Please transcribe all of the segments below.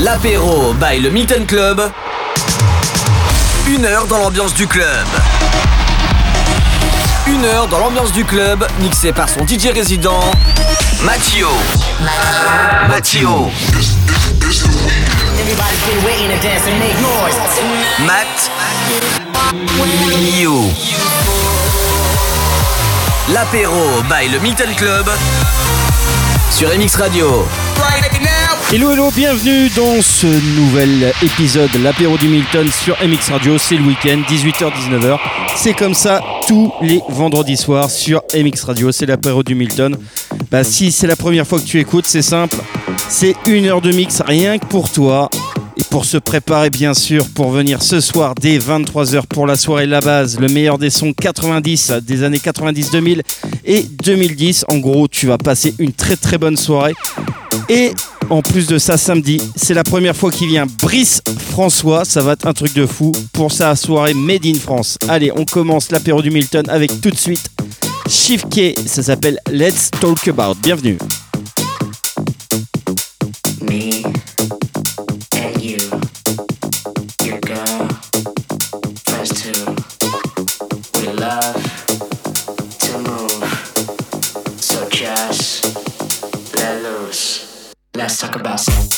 L'apéro by le Milton Club. Une heure dans l'ambiance du club. Une heure dans l'ambiance du club, mixé par son DJ résident, Mathio. Mathio. Matt. L'apéro by le Milton Club sur MX Radio. Hello hello, bienvenue dans ce nouvel épisode l'apéro du Milton sur MX Radio, c'est le week-end 18h-19h. C'est comme ça tous les vendredis soirs sur MX Radio, c'est l'apéro du Milton. Bah si c'est la première fois que tu écoutes, c'est simple, c'est une heure de mix rien que pour toi. Pour se préparer bien sûr pour venir ce soir dès 23h pour la soirée La Base, le meilleur des sons 90 des années 90-2000 et 2010. En gros, tu vas passer une très très bonne soirée. Et en plus de ça, samedi, c'est la première fois qu'il vient Brice François. Ça va être un truc de fou pour sa soirée Made in France. Allez, on commence l'apéro du Milton avec tout de suite Chief. Ça s'appelle Let's Talk About. Bienvenue. Let's talk about sex.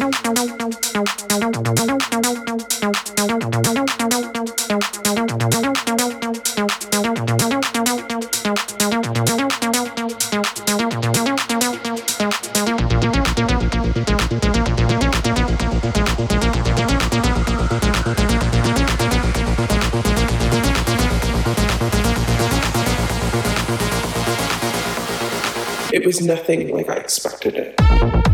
Was nothing like I expected it.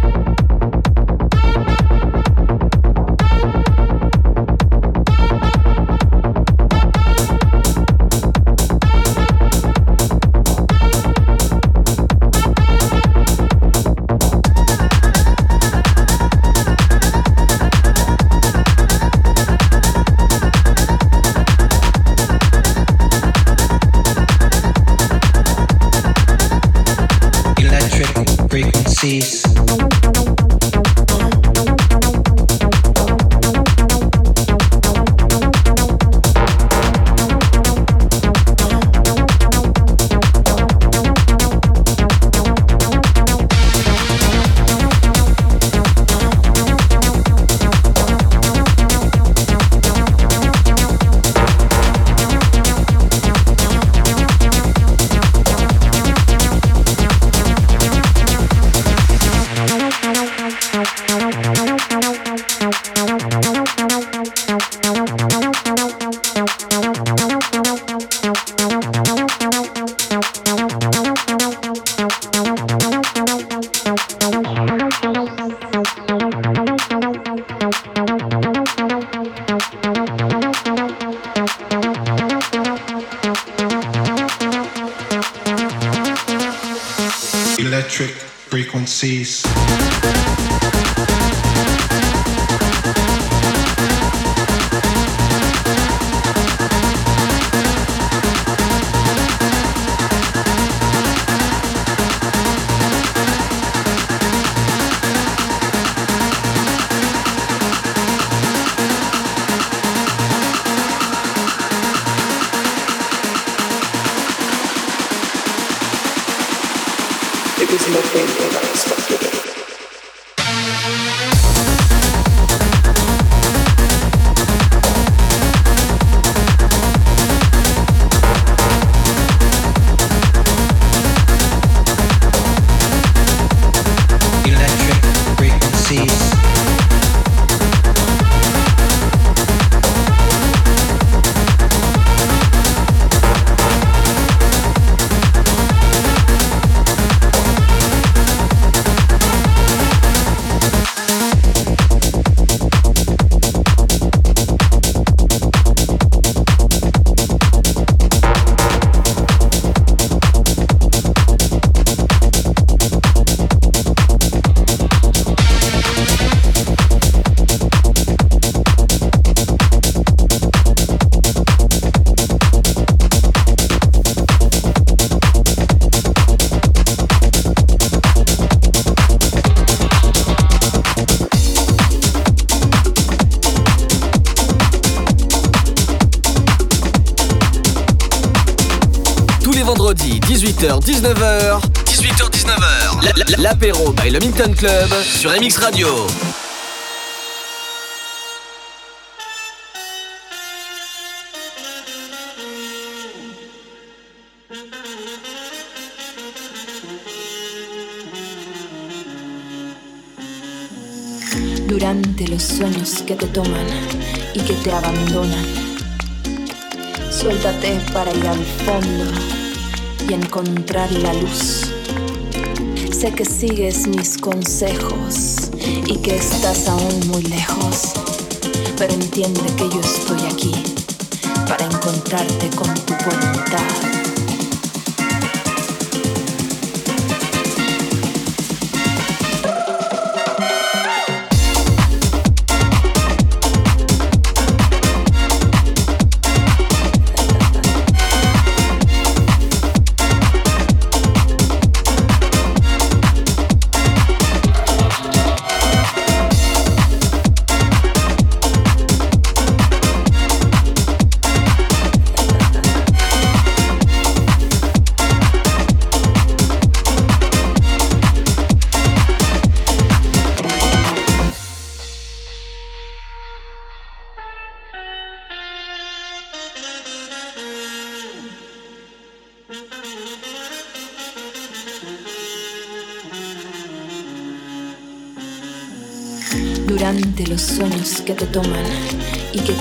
L'apéro by le Minton Club sur MX Radio. durante los sueños que te toman y que te abandonan. Suéltate para ir al fondo y encontrar la luz. Sé que sigues mis consejos y que estás aún muy lejos, pero entiende que yo estoy aquí para encontrarte con tu voluntad.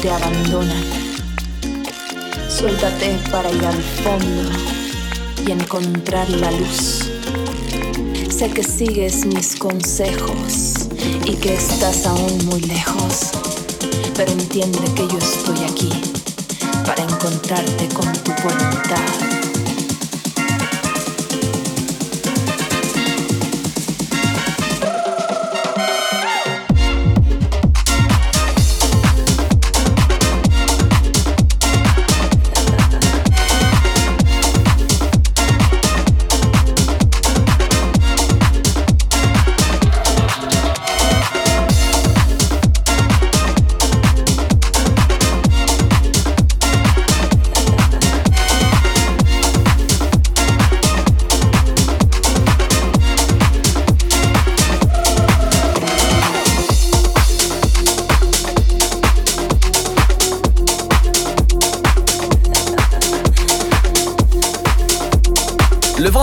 Te abandonan. Suéltate para ir al fondo y encontrar la luz. Sé que sigues mis consejos y que estás aún muy lejos, pero entiende que yo estoy aquí para encontrarte con tu voluntad.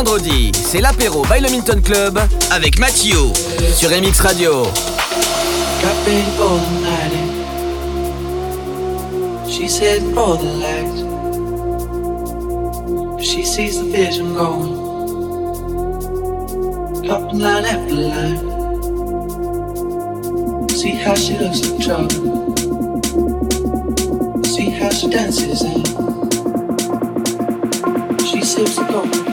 Vendredi, c'est l'apéro by le Milton Club avec Mathieu sur MX Radio. She's heading for the light. She sees the vision going. Up line after line. See how she looks like trouble. See how she dances in. She sips the Coca-Cola.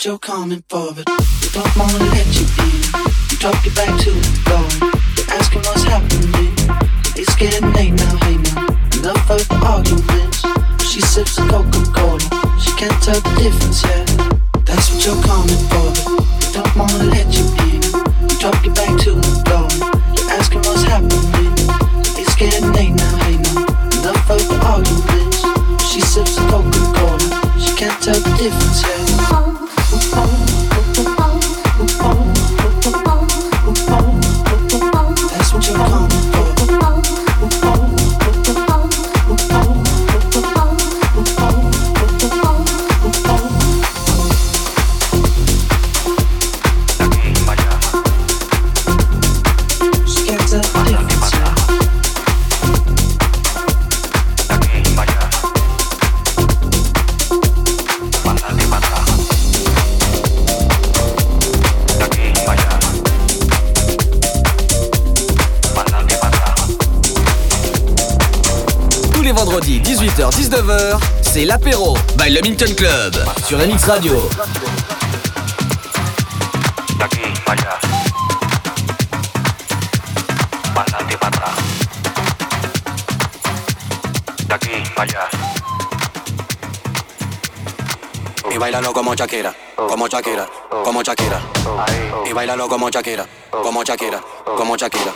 what you're coming for, but we don't wanna let you in. You talk it back to the door. You're asking what's happening. It's getting late now, hey now. Enough of the arguments. She sips a Coca-Cola. She can't tell the difference yet. That's what you're coming for, but we don't wanna let you in. You talk it back to the door. You're asking what's happening. It's getting late now, hey now. Enough of the arguments. She sips a Coca-Cola. She can't tell the difference yet. 19h, c'est l'apéro by le Minton Club sur la Mix Radio. Y bailalo como Shakira, como Shakira, como Shakira. Y bailalo como Shakira. como Shakira, como Shakira.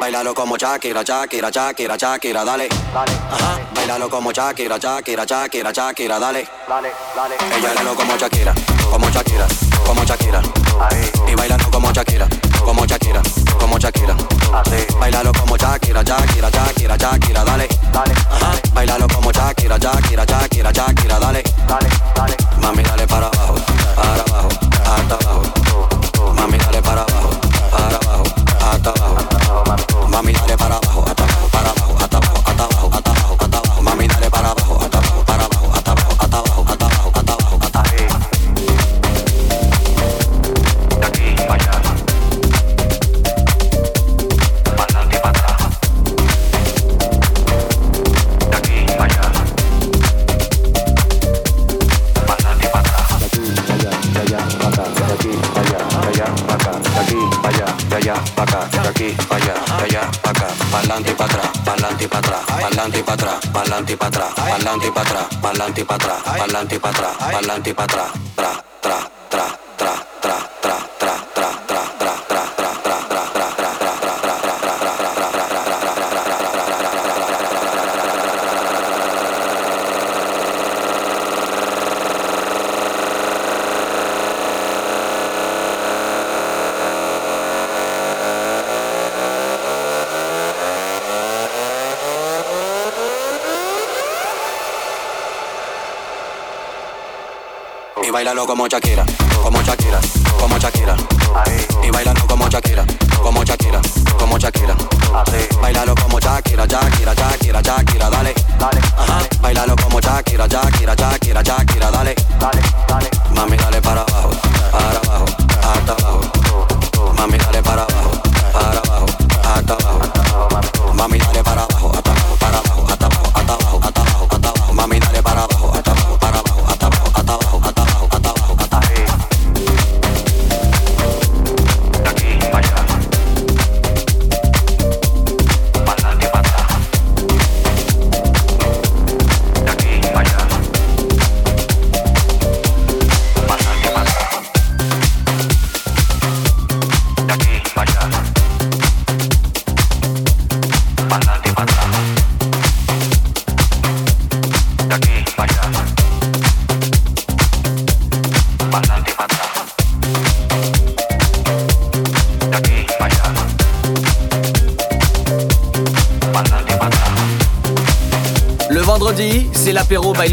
Bailalo como Shakira, Shakira, Shakira, Shakira, dale. Ajá. Bailalo como Shakira, Shakira, Shakira, Shakira, dale. Dale, dale. Ella bailalo como Shakira, como Shakira, como Shakira. Y bailando como Shakira, como Shakira, como Shakira. Bailalo como Shakira, Shakira, Shakira, Shakira, dale. Dale. Ajá. Bailalo como Shakira, Shakira, Shakira, Shakira, dale. Dale, dale. Mami, dale para abajo, para abajo, hasta abajo pa'lante y pa' atrás, pa'lante y pa' atrás, pa'lante y pa' atrás, pa'lante y pa' atrás, pa'lante y pa' atrás, bailalo como Shakira, como Shakira, como Shakira. Y bailalo como Shakira, como Shakira, como Shakira. Bailalo como Shakira, Shakira, Shakira, Shakira, dale. Ajá, bailalo como Shakira, Shakira, Shakira, Shakira, dale. Mami, dale para abajo, para abajo, hasta abajo. Mami, dale para abajo, para abajo, hasta abajo. Mami, dale para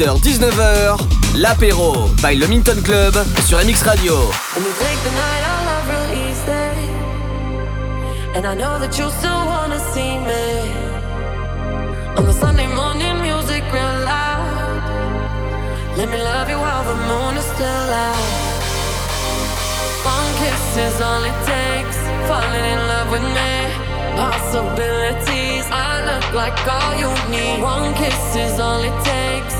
18h-19h, l'apéro by le Minton Club sur MX Radio. And I know that you still wanna see me On the Sunday morning music real loud Let me love you while the moon is still out One kiss is all it takes Falling in love with me Possibilities, I look like all you need. One kiss is all it takes.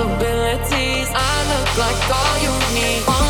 Possibilities, I look like all you need.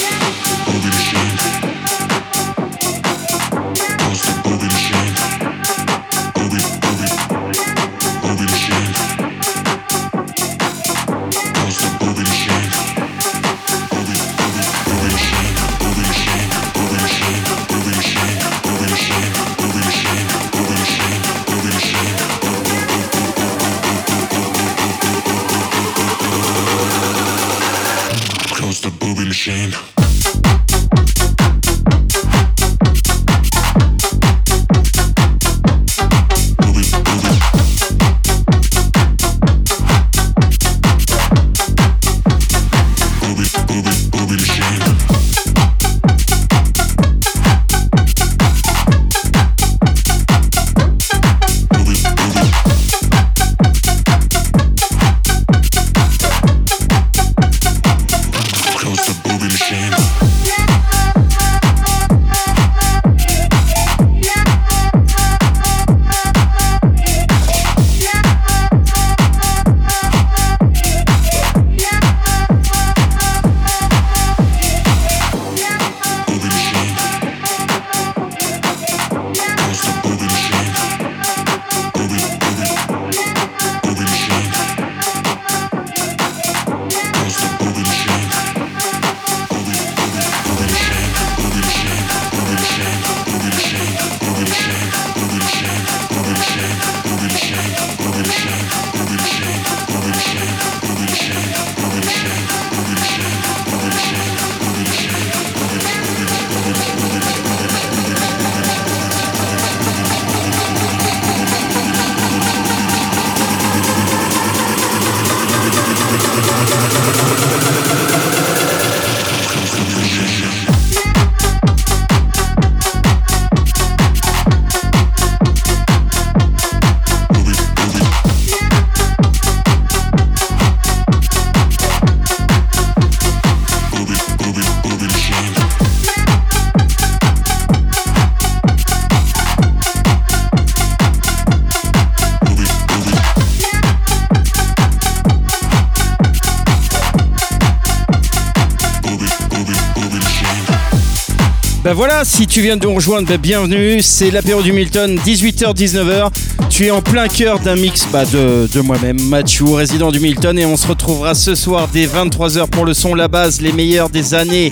Ben voilà, si tu viens de nous rejoindre, ben bienvenue. C'est l'apéro du Milton, 18h-19h. Tu es en plein cœur d'un mix bah, de, moi-même, Mathieu, résident du Milton, et on se retrouvera ce soir dès 23h pour le son La Base, les meilleurs des années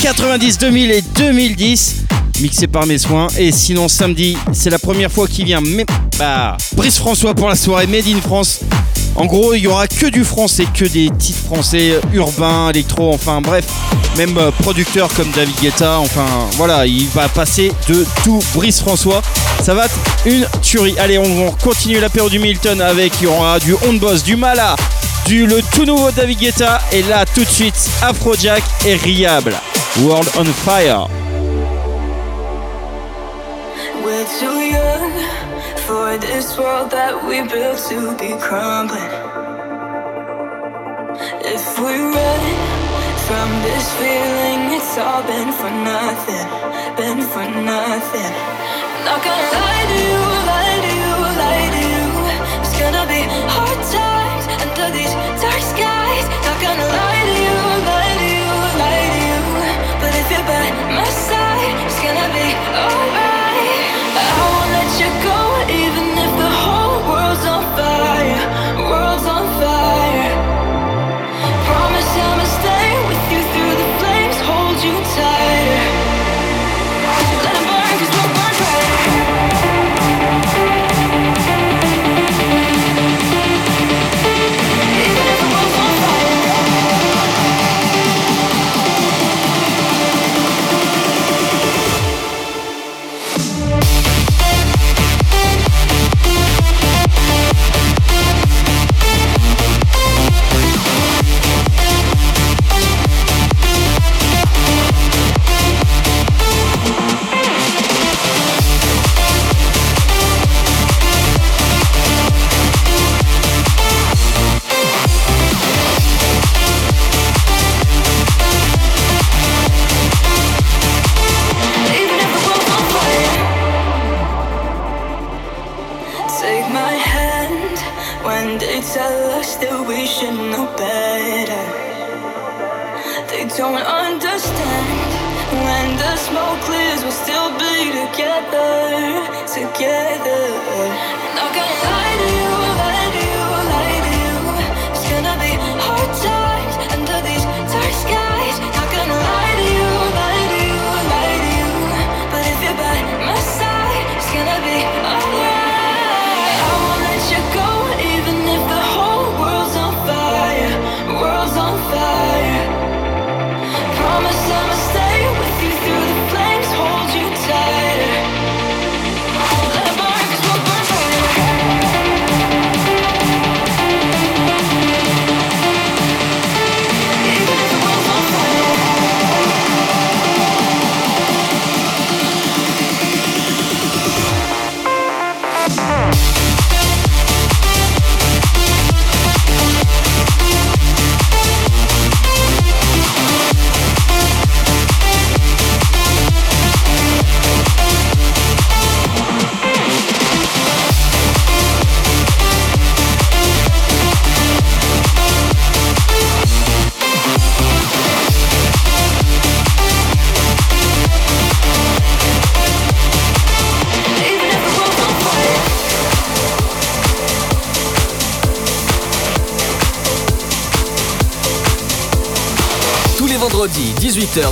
90, 2000 et 2010, mixé par mes soins. Et sinon, samedi, c'est la première fois qu'il vient mais, bah, Brice François pour la soirée Made in France. En gros, il y aura que du français, que des titres français urbains, électro, enfin bref, même euh, producteurs comme David Guetta, enfin voilà, il va passer de tout. Brice François, ça va être une tuerie. Allez, on continue l'apéro du Milton avec, il y aura du On Boss, du Mala, du le tout nouveau David Guetta, et là tout de suite Afrojack et Riable. World on Fire. We're too young for this world that we built to be crumbling. If we from this feeling, it's all been for nothing, been for nothing. Not gonna lie to you, lie to you, lie to you. It's gonna be hard times under these dark skies. Not gonna lie to you, lie to you, lie to you. But if you're by my side, it's gonna be alright.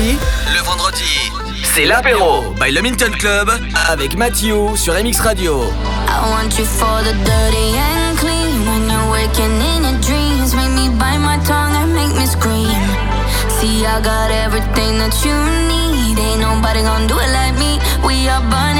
Vendredi, le vendredi, c'est l'apéro by Le Minton Club avec Mathieu sur MX Radio. I want you for the dirty and clean when you're waking in your dreams. Make me bite my tongue and make me scream. See, I got everything that you need. Ain't nobody gonna do it like me. We are burning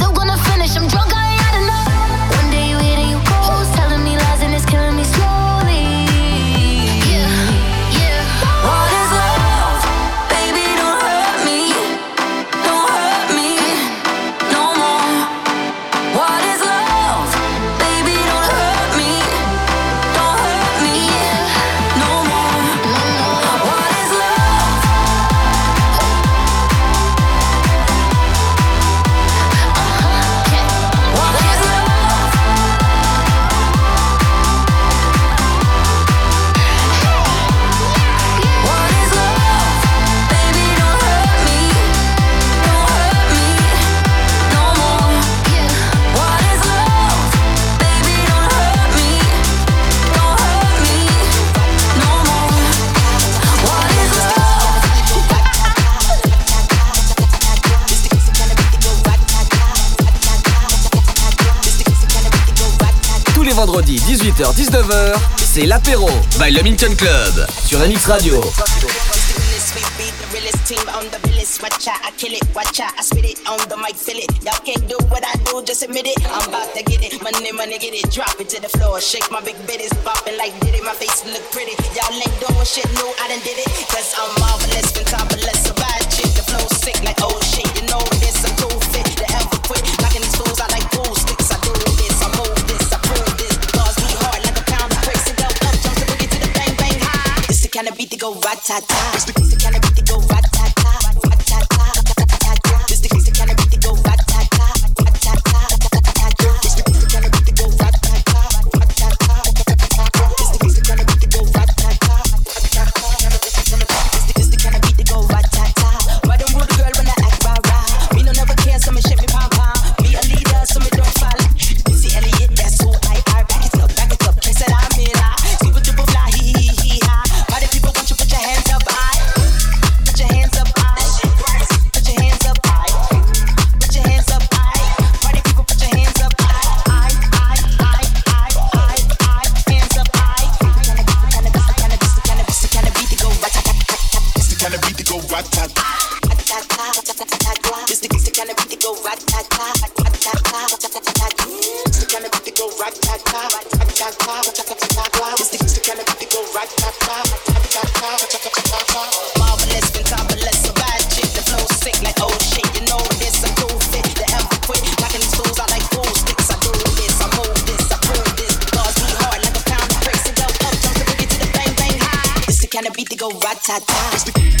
out. c'est l'apéro by Le Minton Club sur MX Radio. I kill it, watch out, I on the mic, it. Y'all can't do what I do, just admit it. I'm about to get it, the like did it, my face look pretty. Y'all shit I done did it, cause I'm the flow sick like oh shit, you know this, I'm too fit to ever quit, these fools, I like sticks, kind of beat to go rat-ta-ta, it's the, kind of beat to go rat-ta-ta. go rat tat tat.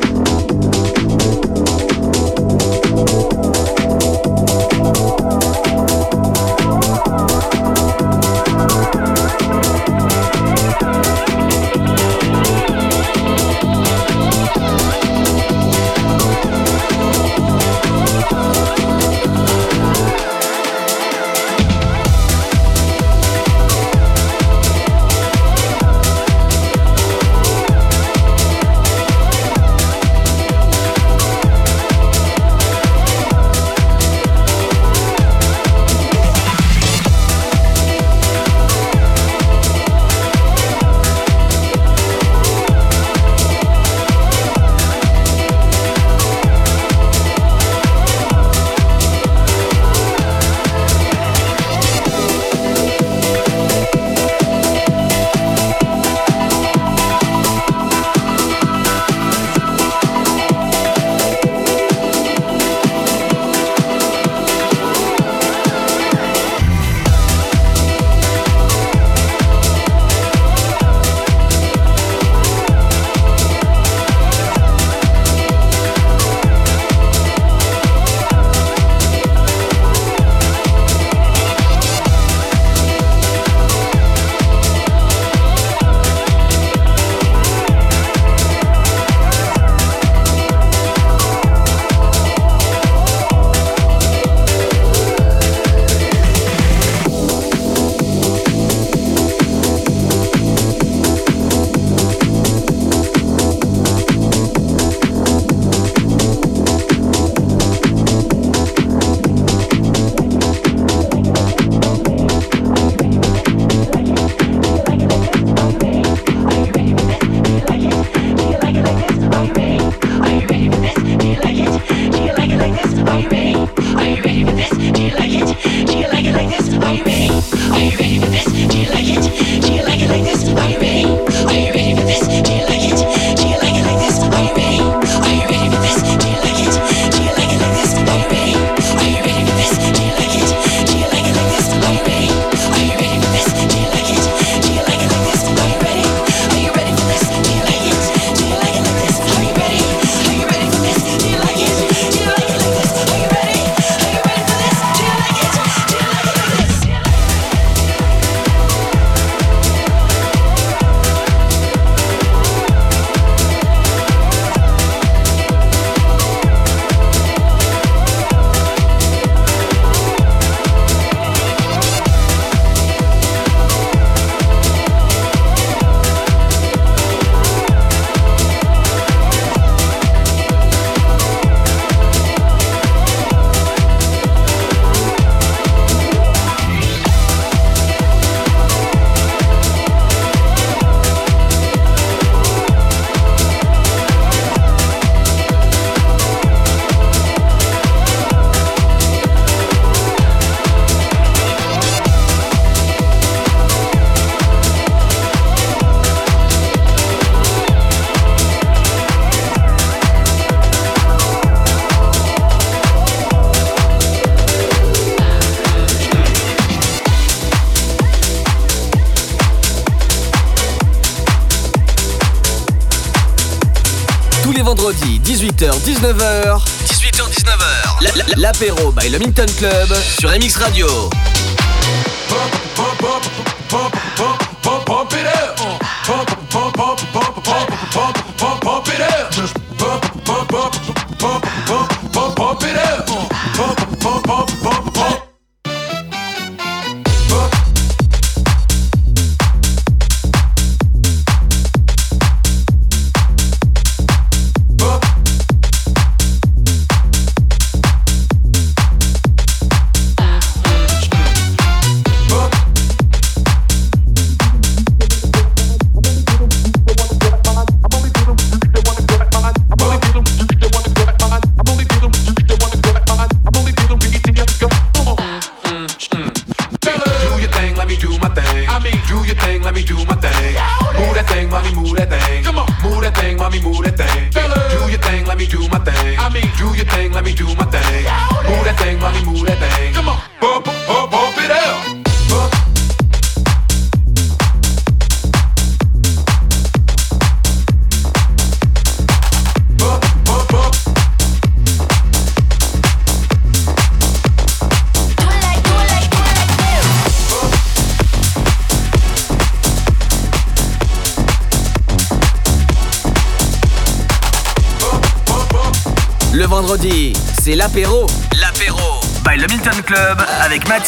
19h. 18h-19h. L'apéro by le Club sur MX Radio.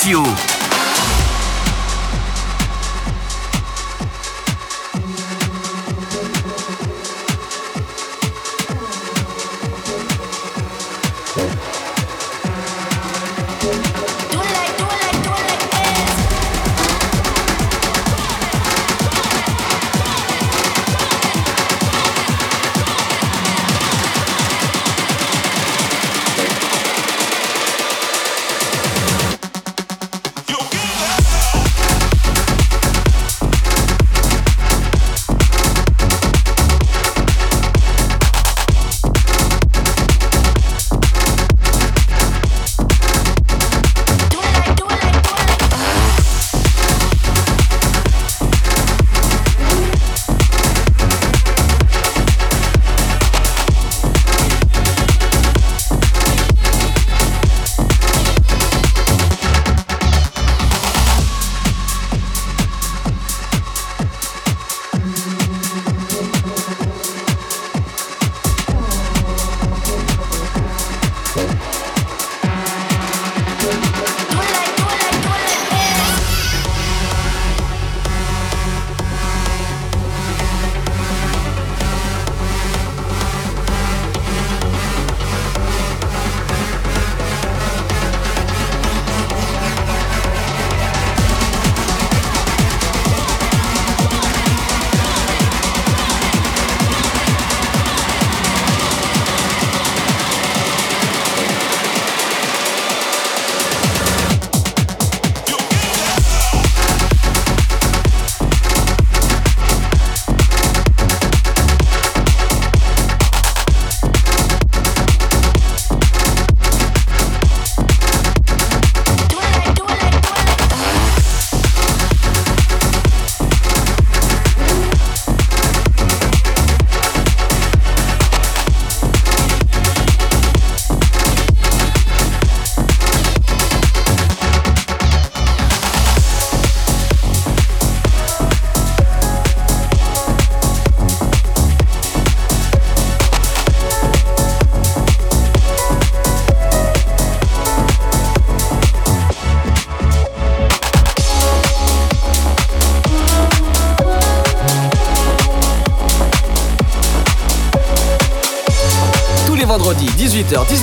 you.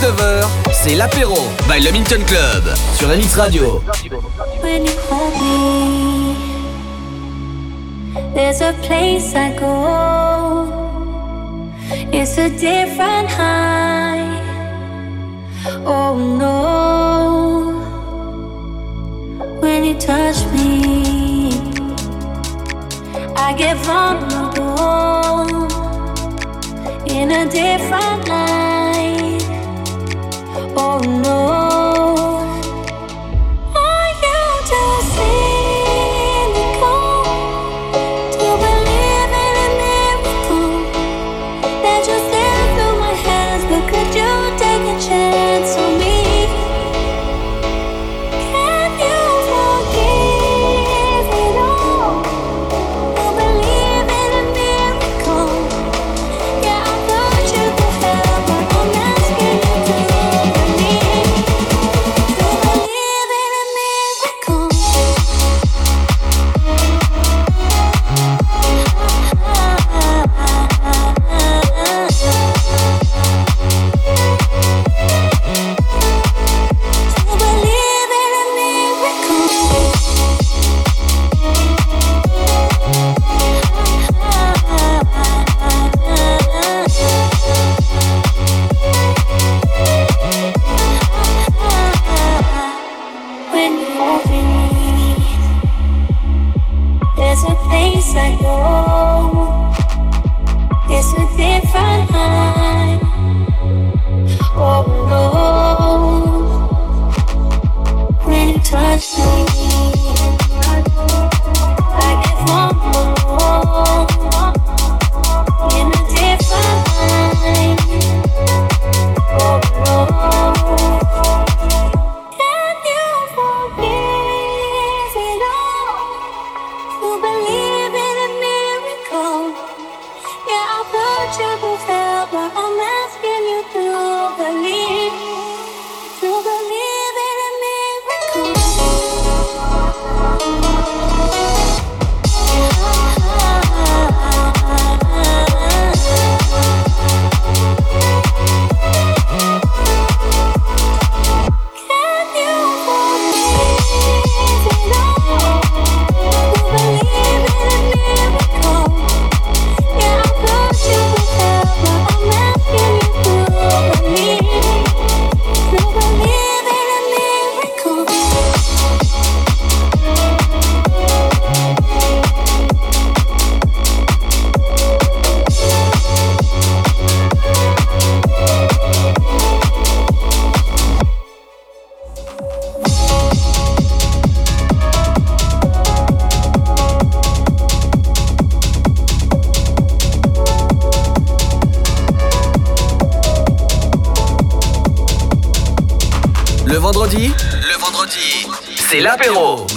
19h, c'est l'apéro by Le Minton Club sur la Radio. When you hold me, there's a place I go. It's a different high. Oh no. When you touch me, I get vulnerable in a different light.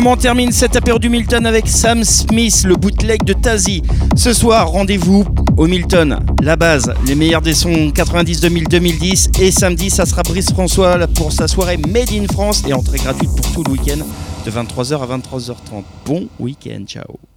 Comment termine cette apéro du Milton avec Sam Smith, le bootleg de Tazi. Ce soir, rendez-vous au Milton, la base, les meilleurs des sons 90, 2000, 2010. Et samedi, ça sera Brice François pour sa soirée Made in France et entrée gratuite pour tout le week-end de 23h à 23h30. Bon week-end, ciao.